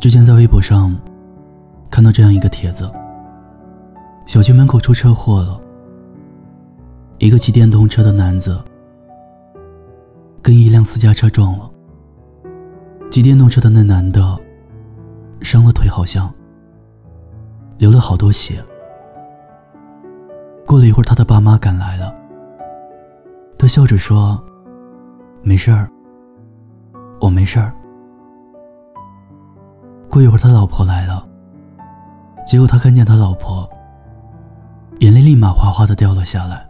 之前在微博上看到这样一个帖子：小区门口出车祸了，一个骑电动车的男子跟一辆私家车撞了。骑电动车的那男的伤了腿，好像流了好多血。过了一会儿，他的爸妈赶来了，他笑着说：“没事儿，我没事儿。”过一会儿，他老婆来了。结果他看见他老婆，眼泪立马哗哗的掉了下来。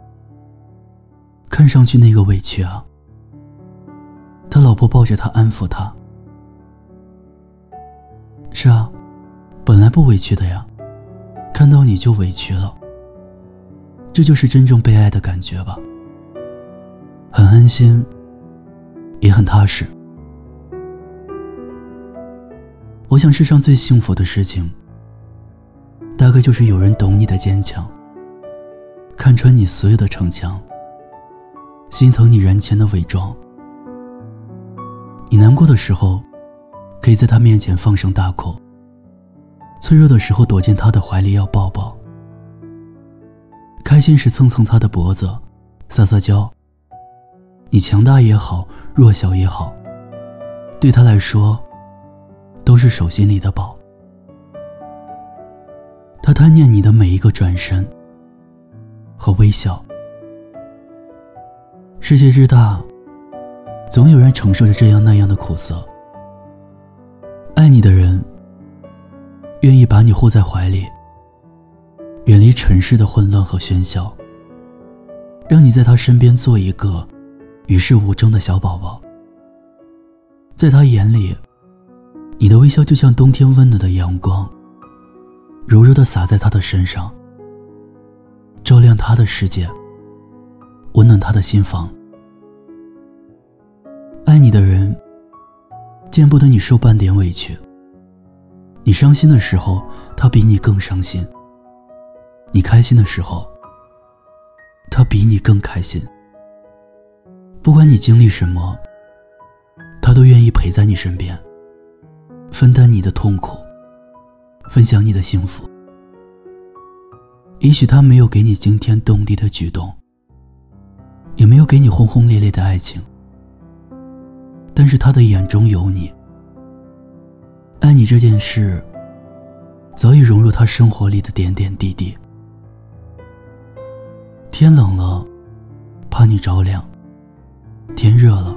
看上去那个委屈啊！他老婆抱着他安抚他：“是啊，本来不委屈的呀，看到你就委屈了。这就是真正被爱的感觉吧，很安心，也很踏实。”我想，世上最幸福的事情，大概就是有人懂你的坚强，看穿你所有的逞强，心疼你人前的伪装。你难过的时候，可以在他面前放声大哭；脆弱的时候，躲进他的怀里要抱抱；开心时蹭蹭他的脖子，撒撒娇。你强大也好，弱小也好，对他来说。都是手心里的宝，他贪念你的每一个转身和微笑。世界之大，总有人承受着这样那样的苦涩。爱你的人，愿意把你护在怀里，远离尘世的混乱和喧嚣，让你在他身边做一个与世无争的小宝宝，在他眼里。你的微笑就像冬天温暖的阳光，柔柔的洒在他的身上，照亮他的世界，温暖他的心房。爱你的人，见不得你受半点委屈。你伤心的时候，他比你更伤心；你开心的时候，他比你更开心。不管你经历什么，他都愿意陪在你身边。分担你的痛苦，分享你的幸福。也许他没有给你惊天动地的举动，也没有给你轰轰烈烈的爱情，但是他的眼中有你。爱你这件事，早已融入他生活里的点点滴滴。天冷了，怕你着凉；天热了，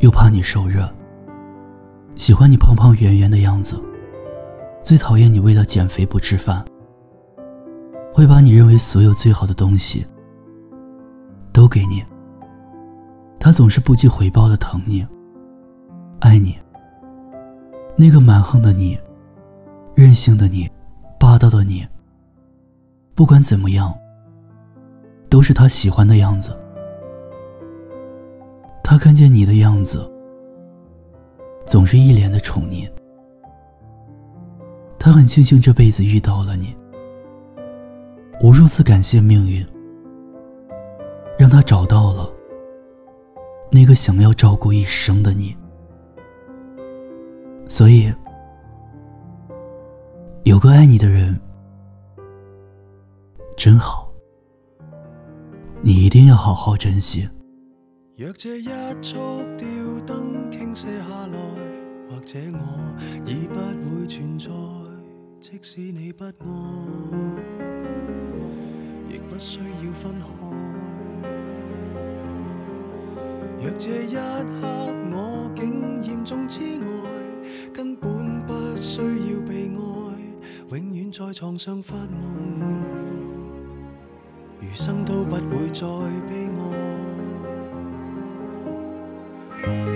又怕你受热。喜欢你胖胖圆圆的样子，最讨厌你为了减肥不吃饭。会把你认为所有最好的东西都给你。他总是不计回报的疼你、爱你。那个蛮横的你、任性的你、霸道的你，不管怎么样，都是他喜欢的样子。他看见你的样子。总是一脸的宠溺，他很庆幸这辈子遇到了你，无数次感谢命运，让他找到了那个想要照顾一生的你。所以，有个爱你的人真好，你一定要好好珍惜。若这一束吊灯倾泻下，者我已不会存在。即使你不爱，亦不需要分开。若这一刻我竟严重痴呆，根本不需要被爱，永远在床上发梦，余生都不会再悲哀。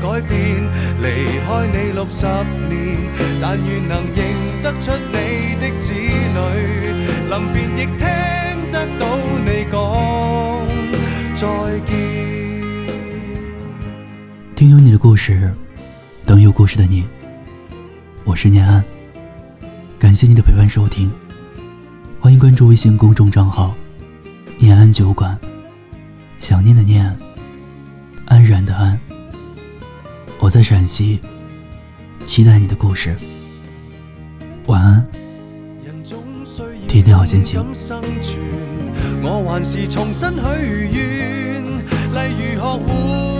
改变？离开你六十年，但愿能认得出你的子女，临别亦听得到你讲再见。听有你的故事，等有故事的你。我是念安，感谢你的陪伴收听，欢迎关注微信公众账号“念安酒馆”。想念的念，安然的安。我在陕西，期待你的故事。晚安，天天好心情。我还是重新许愿，例如学会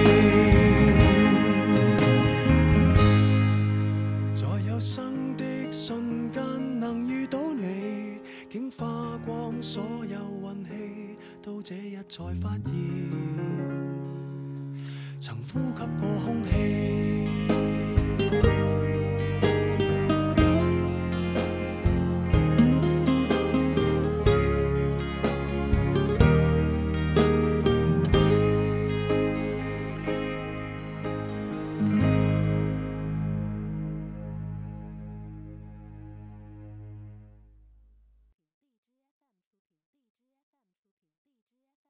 曾呼吸过空气。